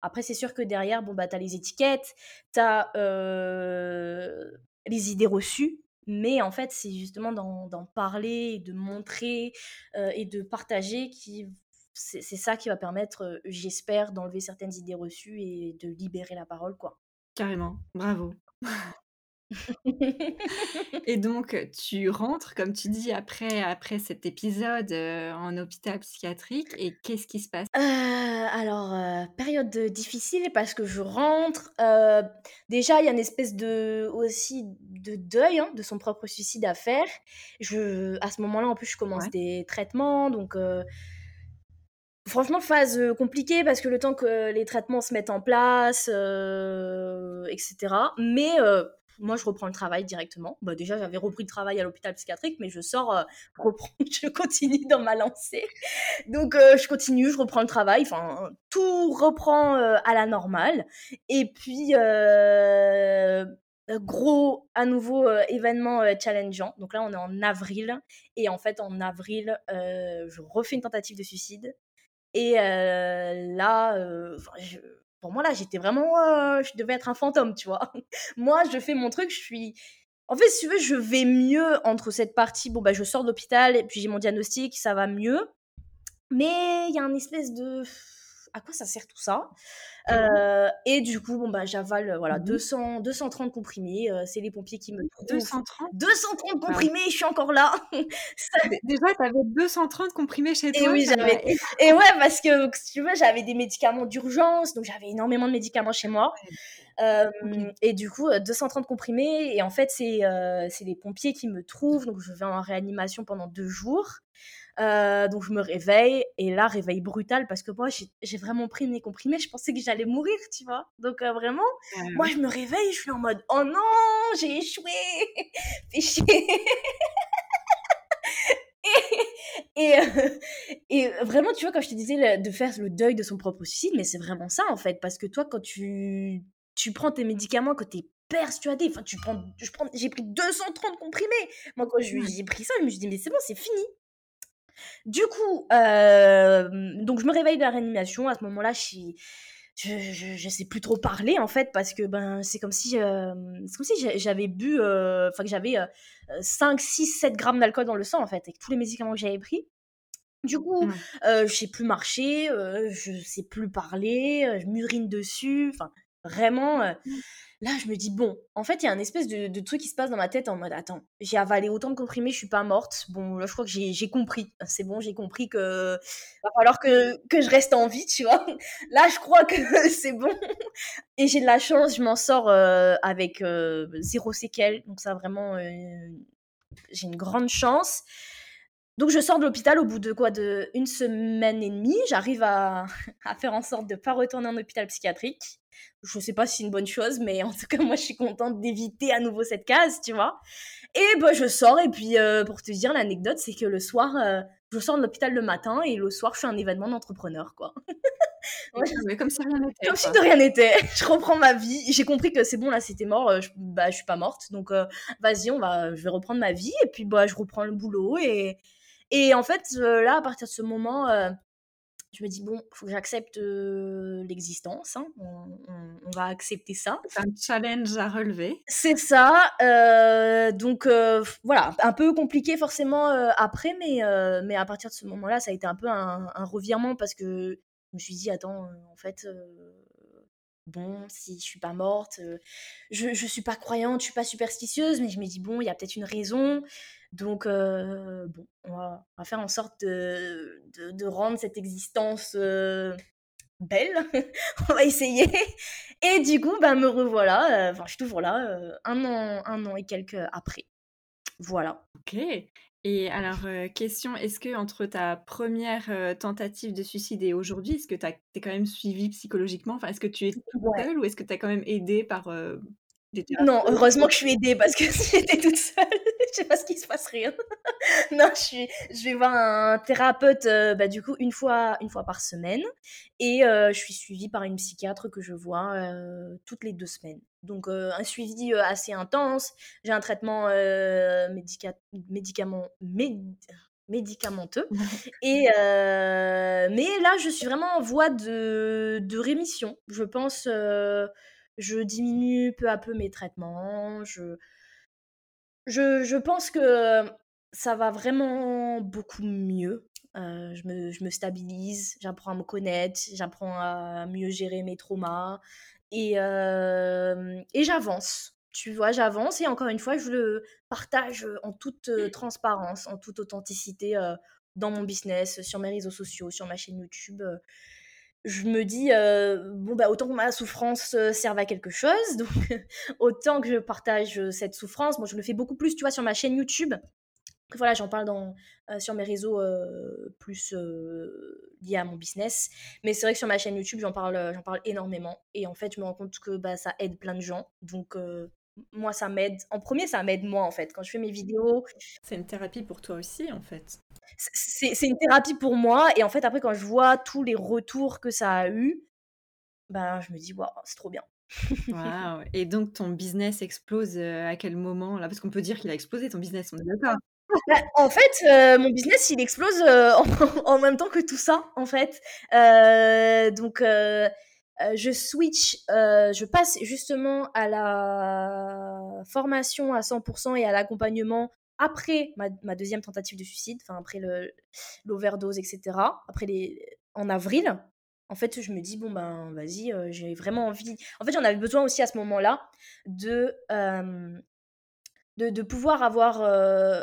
Après, c'est sûr que derrière, bon, bah, tu as les étiquettes, tu as euh, les idées reçues, mais en fait, c'est justement d'en parler, de montrer euh, et de partager qui c'est ça qui va permettre, j'espère, d'enlever certaines idées reçues et de libérer la parole, quoi. Carrément, bravo. *laughs* Et donc, tu rentres, comme tu dis, après après cet épisode, en hôpital psychiatrique et qu'est-ce qui se passe? alors, période, difficile parce que je rentre, déjà il y a une espèce de aussi de deuil, hein, de son propre suicide à faire. Je à ce moment-là, en plus, je commence des traitements donc Franchement, phase, compliquée parce que le temps que les traitements se mettent en place, etc. Mais moi, je reprends le travail directement. Bah, déjà, j'avais repris le travail à l'hôpital psychiatrique, mais je sors, *laughs* je continue dans ma lancée. Donc je continue, je reprends le travail, enfin, tout reprend, à la normale et puis, gros, à nouveau, événement, challengeant. Donc là, on est en avril et en fait, en avril, je refais une tentative de suicide et là, pour moi, là, j'étais vraiment, je devais être un fantôme, tu vois. *laughs* moi, je fais mon truc, je suis en fait, si tu veux, je vais mieux entre cette partie, bon, bah, je sors d'hôpital et puis j'ai mon diagnostic, ça va mieux. Mais il y a un espèce de à quoi ça sert tout ça? Euh, Et du coup, bon, bah, j'avale voilà, 200, mmh 230 comprimés. Euh, c'est les pompiers qui me trouvent. 230 230 comprimés, je suis encore là. *laughs* Déjà, tu avais 230 comprimés chez toi. Et oui, j'avais. *laughs* Et ouais, parce que tu veux, j'avais des médicaments d'urgence, donc j'avais énormément de médicaments chez moi. et du coup, 230 comprimés. Et en fait, c'est c'est les pompiers qui me trouvent. Donc, je vais en réanimation pendant deux jours. Euh, donc je me réveille et là réveil brutal parce que moi j'ai vraiment pris mes comprimés, je pensais que j'allais mourir, tu vois. Donc euh, vraiment, moi je me réveille, je suis en mode oh non, j'ai échoué, *laughs* fais chier. *laughs* et, euh, et, vraiment, tu vois, quand je te disais de faire le deuil de son propre suicide, mais c'est vraiment ça en fait, parce que toi, quand tu, tu prends tes médicaments, quand t'es persuadé, enfin, tu prends, je prends, j'ai pris 230 comprimés. Moi, quand j'ai pris ça, je me suis dit, mais c'est bon, c'est fini. Du coup, donc je me réveille de la réanimation. À ce moment-là, je je, sais plus trop parler en fait parce que ben c'est comme si c'est comme si j'avais bu enfin que j'avais 5 6 7 grammes d'alcool dans le sang en fait avec tous les médicaments que j'avais pris du coup je sais plus marcher je sais plus parler je murine dessus enfin vraiment mmh. Là, je me dis, bon, en fait, il y a un espèce de, truc qui se passe dans ma tête en mode, attends, j'ai avalé autant de comprimés, je suis pas morte. Bon, là, je crois que j'ai compris. C'est bon, j'ai compris que va falloir que, que je reste en vie, tu vois. *laughs* Là, je crois que *laughs* c'est bon. Et j'ai de la chance, je m'en sors euh, avec euh, zéro séquelle. Donc, ça, vraiment, euh, j'ai une grande chance. Donc je sors de l'hôpital au bout de quoi de une semaine et demie, j'arrive à, *laughs* à, faire en sorte de pas retourner en hôpital psychiatrique. Je sais pas si c'est une bonne chose, mais en tout cas, moi, je suis contente d'éviter à nouveau cette case, tu vois. Et bah, je sors, et puis, euh, pour te dire, l'anecdote, c'est que le soir, euh, je sors de l'hôpital le matin, et le soir, je fais un événement d'entrepreneur, quoi. comme si rien *laughs* n'était. Comme si de rien n'était. *laughs* Je reprends ma vie. J'ai compris que c'est bon, là, c'était mort. Euh, je, bah, je suis pas morte. Donc, vas-y, on va, je vais reprendre ma vie. Et puis, bah, je reprends le boulot. Et, et en fait, là, à partir de ce moment, je me dis, bon, il faut que j'accepte l'existence, hein. on, va accepter ça. C'est un challenge à relever. C'est ça. donc voilà, un peu compliqué forcément après, mais, mais à partir de ce moment-là, ça a été un peu un, revirement parce que je me suis dit, attends, en fait, bon, si je suis pas morte, je, je suis pas croyante, je suis pas superstitieuse, mais je me dis, bon, il y a peut-être une raison. Donc, bon, on va, faire en sorte de, de, rendre cette existence belle. *laughs* on va essayer. Et du coup, bah, me revoilà. Enfin, je suis toujours là, un, an, un an et quelques après. Voilà. Ok. Et alors, question, est-ce que entre ta première tentative de suicide et aujourd'hui, est-ce que tu es quand même suivi psychologiquement? Enfin, est-ce que tu es toute seule ou est-ce que tu as quand même aidé par Non, heureusement que je suis aidée parce que *laughs* si j'étais toute seule, *laughs* je sais pas ce qui se passe rien. *laughs* non, je suis je vais voir un thérapeute, euh, bah, du coup, une fois une fois par semaine et euh, je suis suivie par une psychiatre que je vois, euh, toutes les deux semaines. Donc un suivi, assez intense. J'ai un traitement, médica médicament médicamenteux et mais là, je suis vraiment en voie de de rémission. Je pense, je diminue peu à peu mes traitements, je je je pense que ça va vraiment beaucoup mieux. Euh, je me je me stabilise, j'apprends à me connaître, j'apprends à mieux gérer mes traumas et et j'avance. Tu vois? J'avance et encore une fois, je le partage, en toute, transparence, en toute authenticité, dans mon business, sur mes réseaux sociaux, sur ma chaîne YouTube, je me dis, bon, bah, autant que ma souffrance, serve à quelque chose, donc *laughs* autant que je partage, cette souffrance. Moi, je le fais beaucoup plus, tu vois, sur ma chaîne YouTube. Voilà, j'en parle dans, sur mes réseaux, plus, liés à mon business. Mais c'est vrai que sur ma chaîne YouTube, j'en parle, j'en parle énormément et en fait, je me rends compte que, bah, ça aide plein de gens donc moi, ça m'aide. En premier, ça m'aide moi, en fait. Quand je fais mes vidéos. C'est une thérapie pour toi aussi, en fait. C'est une thérapie pour moi. Et en fait, après, quand je vois tous les retours que ça a eu, ben, je me dis, waouh, c'est trop bien. Waouh. Et donc, ton business explose euh, à quel moment là? Parce qu'on peut dire qu'il a explosé ton business, on est d'accord bah, en fait, euh, mon business, il explose euh, *laughs* en, même temps que tout ça, en fait. donc, euh, je switch, euh, je passe justement à la formation à 100% et à l'accompagnement après ma, deuxième tentative de suicide, enfin après l'overdose, etc. Après les, en avril, en fait, je me dis, bon, ben, vas-y, euh, j'ai vraiment envie. En fait, j'en avais besoin aussi à ce moment-là de, de, pouvoir avoir.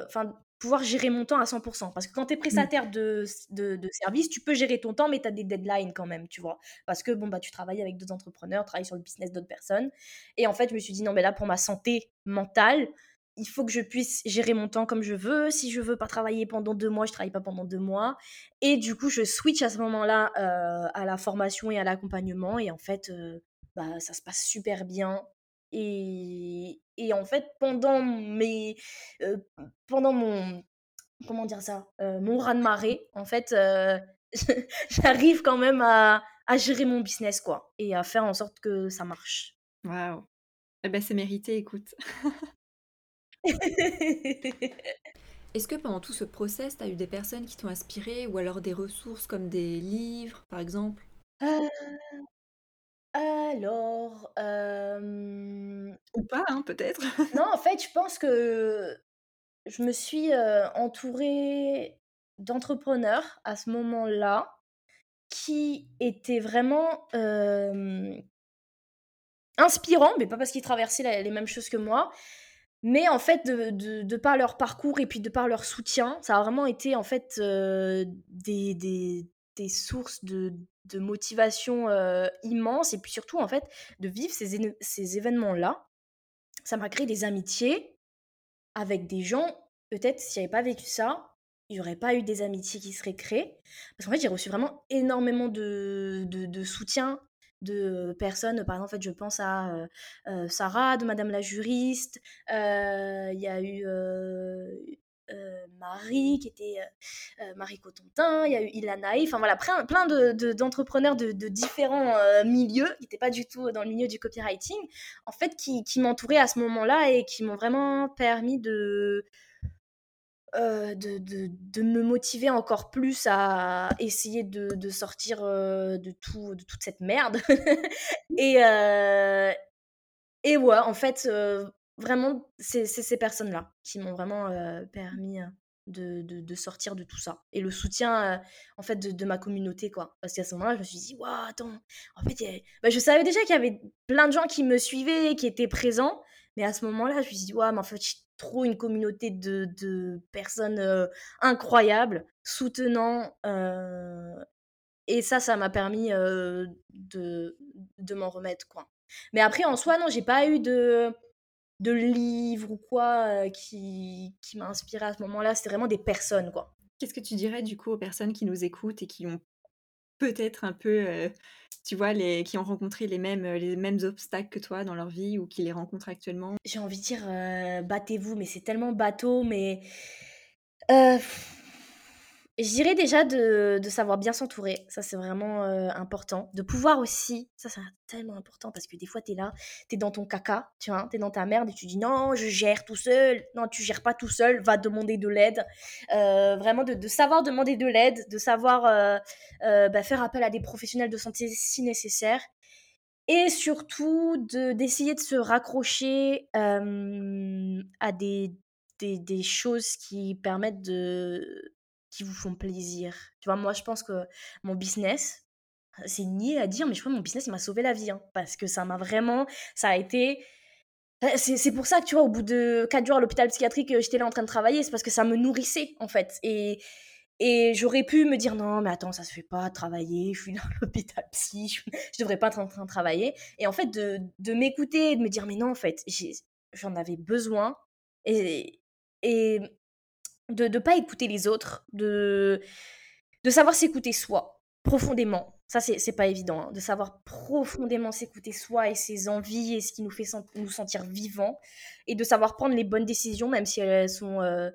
Enfin, pouvoir gérer mon temps à 100%. Parce que quand tu es mmh. prestataire de, de, service, tu peux gérer ton temps, mais tu as des deadlines quand même, tu vois. Parce que bon, bah, tu travailles avec d'autres entrepreneurs, tu travailles sur le business d'autres personnes. Et en fait, je me suis dit, non, mais là, pour ma santé mentale, il faut que je puisse gérer mon temps comme je veux. Si je veux pas travailler pendant deux mois, je travaille pas pendant deux mois. Et du coup, je switch à ce moment-là euh, à la formation et à l'accompagnement. Et en fait, euh, bah, ça se passe super bien. Et, et en fait, pendant mes, pendant mon, comment dire ça, mon raz-de-marée, en fait, *laughs* j'arrive quand même à, à gérer mon business, quoi, et à faire en sorte que ça marche. Waouh! Eh ben, c'est mérité, écoute. *laughs* Est-ce que pendant tout ce process, tu as eu des personnes qui t'ont inspiré ou alors des ressources comme des livres, par exemple? Alors, Ou pas, hein, peut-être? non, en *laughs* fait, je pense que je me suis, entourée d'entrepreneurs à ce moment-là, qui étaient vraiment, inspirants, mais pas parce qu'ils traversaient les mêmes choses que moi, mais en fait, de de par leur parcours et puis de par leur soutien, ça a vraiment été en fait, des des des sources de de motivation immense et puis surtout en fait de vivre ces, ces événements-là, ça m'a créé des amitiés avec des gens, peut-être si j'avais pas vécu ça, il n'y aurait pas eu des amitiés qui seraient créées. Parce qu'en fait, j'ai reçu vraiment énormément de, de, soutien de personnes. Par exemple, en fait, je pense à Sarah, de Madame la juriste. Il y a eu euh, Marie, qui était euh, euh, Marie Cotentin, il y a eu Ilanaï, enfin voilà, plein, d'entrepreneurs de, de, différents milieux, qui n'étaient pas du tout dans le milieu du copywriting, en fait, qui, qui m'entouraient à ce moment-là et qui m'ont vraiment permis de, de, de, de, me motiver encore plus à essayer de, de sortir de, tout, de toute cette merde. *laughs* et, et ouais, en fait, vraiment, c'est ces personnes-là qui m'ont vraiment permis de, de, sortir de tout ça. Et le soutien, en fait, de, ma communauté, quoi. Parce qu'à ce moment-là, je me suis dit, waouh, attends, en fait, bah, je savais déjà qu'il y avait plein de gens qui me suivaient, qui étaient présents. Mais à ce moment-là, je me suis dit, waouh, mais en fait, j'ai trop une communauté de, de personnes incroyables, soutenant. et ça, ça m'a permis de, de m'en remettre, quoi. Mais après, en soi, non, j'ai pas eu de de livres ou quoi qui, qui m'a inspiré à ce moment-là. C'était vraiment des personnes, quoi. Qu'est-ce que tu dirais du coup aux personnes qui nous écoutent et qui ont peut-être un peu, tu vois, les qui ont rencontré les mêmes, les mêmes obstacles que toi dans leur vie ou qui les rencontrent actuellement? J'ai envie de dire, battez-vous, mais c'est tellement bateau, mais je dirais déjà de, savoir bien s'entourer, ça c'est vraiment euh, important. De pouvoir aussi, ça c'est tellement important parce que des fois tu es là, tu es dans ton caca, tu vois, tu es dans ta merde et tu dis non, je gère tout seul. Non, tu gères pas tout seul, va demander de l'aide. Euh, vraiment de, savoir demander de l'aide, de savoir euh, bah, faire appel à des professionnels de santé si nécessaire. Et surtout d'essayer de, se raccrocher à des choses qui permettent de qui vous font plaisir. Tu vois, moi, je pense que mon business, c'est nié à dire, mais je crois que mon business m'a sauvé la vie. Hein, parce que ça m'a vraiment. Ça a été. Euh, c'est pour ça que, tu vois, au bout de 4 jours à l'hôpital psychiatrique, euh, j'étais là en train de travailler. C'est parce que ça me nourrissait, en fait. Et. Et j'aurais pu me dire non, mais attends, ça se fait pas, travailler, je suis dans *laughs* l'hôpital psy, je, je, devrais pas être en train de travailler. Et en fait, de, de m'écouter, de me dire mais non, en fait, j'en avais besoin. Et, et de ne pas écouter les autres, de, de savoir s'écouter soi profondément. Ça, c'est pas évident, hein, de savoir profondément s'écouter soi et ses envies et ce qui nous fait nous sentir vivants, et de savoir prendre les bonnes décisions, même si elles sont, euh,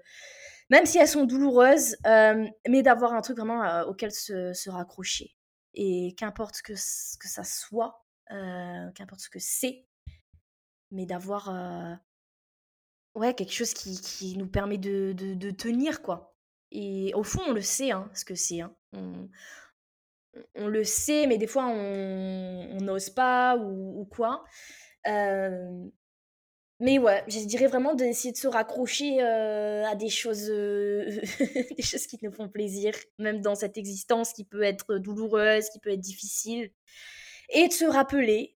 même si elles sont douloureuses, euh, mais d'avoir un truc vraiment euh, auquel se, se, raccrocher. Et qu'importe que, que ça soit, qu'importe ce que c'est, mais d'avoir Ouais, quelque chose qui qui nous permet de de tenir, quoi. Et au fond, on le sait, hein, ce que c'est, hein. On on le sait, mais des fois, on n'ose pas ou ou quoi. mais ouais, je dirais vraiment d'essayer de se raccrocher, à des choses, *laughs* des choses qui nous font plaisir, même dans cette existence qui peut être douloureuse, qui peut être difficile et de se rappeler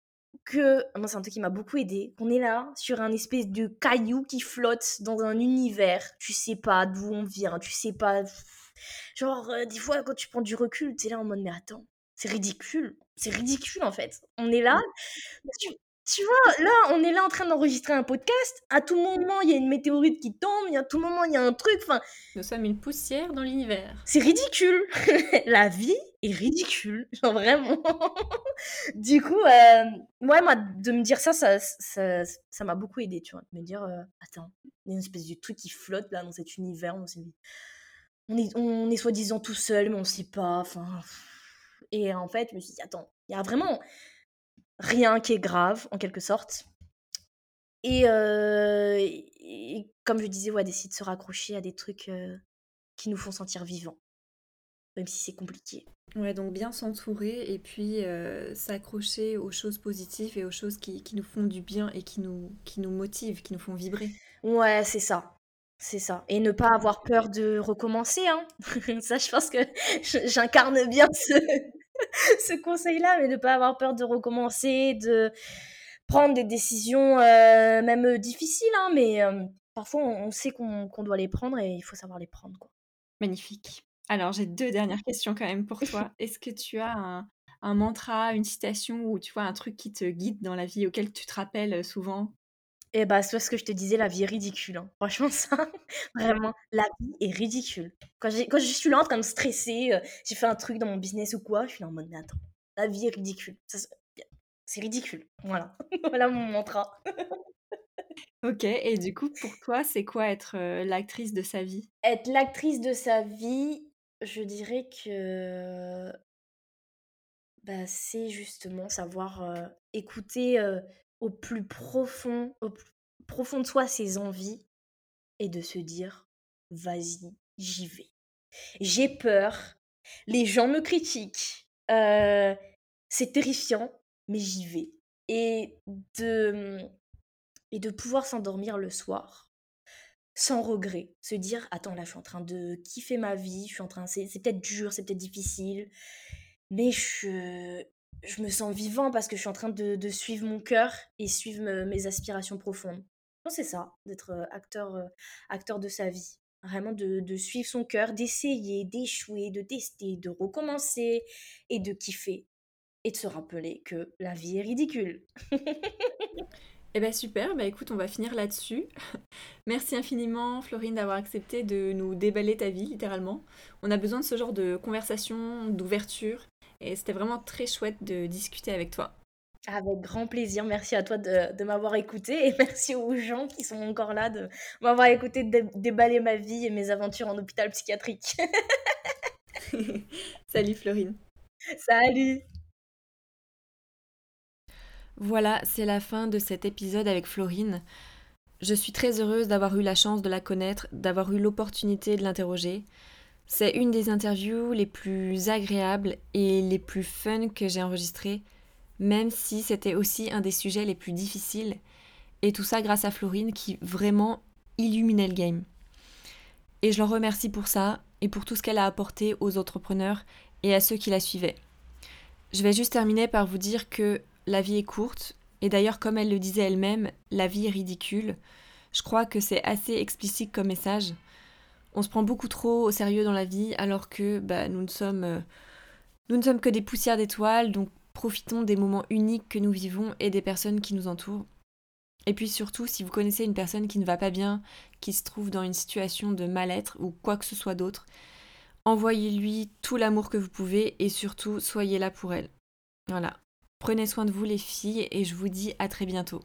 que moi c'est un truc qui m'a beaucoup aidé qu'on est là sur un espèce de caillou qui flotte dans un univers tu sais pas d'où on vient tu sais pas genre euh, des fois quand tu prends du recul tu es là en mode mais attends c'est ridicule c'est ridicule en fait on est là tu vois, là, on est là en train d'enregistrer un podcast. À tout moment, il y a une météorite qui tombe. Il y a à tout moment, il y a un truc. Enfin, nous sommes une poussière dans l'univers. C'est ridicule. *laughs* La vie est ridicule. *laughs* Genre vraiment. du coup, euh, ouais, moi, de me dire ça, ça, ça, m'a beaucoup aidé, tu vois. De me dire, euh, attends, il y a une espèce de truc qui flotte là dans cet univers. On, est, on est soi-disant tout seul, mais on sait pas. Et en fait, je me suis dit, attends, il y a vraiment rien qui est grave, en quelque sorte. Et, comme je disais, ouais, d'essayer de se raccrocher à des trucs qui nous font sentir vivants, même si c'est compliqué. Ouais, donc bien s'entourer et puis s'accrocher aux choses positives et aux choses qui, qui, nous font du bien et qui nous, qui nous motivent, qui nous font vibrer. Ouais, c'est ça. C'est ça. Et ne pas avoir peur de recommencer. Hein. *laughs* ça, je pense que j'incarne bien ce, *laughs* ce conseil-là, mais de ne pas avoir peur de recommencer, de prendre des décisions euh, même difficiles, hein, mais euh, parfois on, sait qu'on doit les prendre et il faut savoir les prendre. Quoi. Magnifique. Alors j'ai deux dernières *laughs* questions quand même pour toi. Est-ce que tu as un, un, mantra, une citation ou tu vois un truc qui te guide dans la vie auquel tu te rappelles souvent? Et bah, c'est ce que je te disais, la vie est ridicule. Hein. Franchement, ça, *laughs* vraiment, la vie est ridicule. Quand, quand je suis là en train de stresser, euh, j'ai fait un truc dans mon business ou quoi, je suis là en mode, mais attends, la vie est ridicule. C'est ridicule. Voilà. *laughs* voilà mon mantra. ok, et du coup, pour toi, c'est quoi être euh, l'actrice de sa vie? Être l'actrice de sa vie, je dirais que bah, c'est justement savoir écouter au plus profond, au plus de soi ses envies et de se dire vas-y, j'y vais. J'ai peur, les gens me critiquent, c'est terrifiant, mais j'y vais. Et de, et de pouvoir s'endormir le soir sans regret, se dire attends là je suis en train de kiffer ma vie, je suis en train c'est peut-être dur, c'est peut-être difficile, mais je je me sens vivant parce que je suis en train de, suivre mon cœur et suivre mes aspirations profondes. C'est ça, d'être euh, acteur, euh, acteur de sa vie. Vraiment de, suivre son cœur, d'essayer, d'échouer, de tester, de recommencer et de kiffer. Et de se rappeler que la vie est ridicule. *laughs* Eh bien super, bah écoute, on va finir là-dessus. *laughs* Merci infiniment Florine d'avoir accepté de nous déballer ta vie littéralement. On a besoin de ce genre de conversation, d'ouverture et c'était vraiment très chouette de discuter avec toi. Avec grand plaisir. Merci à toi de, m'avoir écouté et merci aux gens qui sont encore là de m'avoir écouté déballer ma vie et mes aventures en hôpital psychiatrique. *laughs* *laughs* Salut Florine. Salut. Voilà, c'est la fin de cet épisode avec Florine. Je suis très heureuse d'avoir eu la chance de la connaître, d'avoir eu l'opportunité de l'interroger. C'est une des interviews les plus agréables et les plus fun que j'ai enregistrées même si c'était aussi un des sujets les plus difficiles. Et tout ça grâce à Florine qui vraiment illuminait le game. Et je l'en remercie pour ça et pour tout ce qu'elle a apporté aux entrepreneurs et à ceux qui la suivaient. Je vais juste terminer par vous dire que la vie est courte, et d'ailleurs comme elle le disait elle-même, la vie est ridicule. Je crois que c'est assez explicite comme message. On se prend beaucoup trop au sérieux dans la vie alors que bah, nous sommes... Euh, nous ne sommes que des poussières d'étoiles, donc Profitons des moments uniques que nous vivons et des personnes qui nous entourent. Et puis surtout, si vous connaissez une personne qui ne va pas bien, qui se trouve dans une situation de mal-être ou quoi que ce soit d'autre, envoyez-lui tout l'amour que vous pouvez et surtout soyez là pour elle. Voilà. Prenez soin de vous les filles et je vous dis à très bientôt.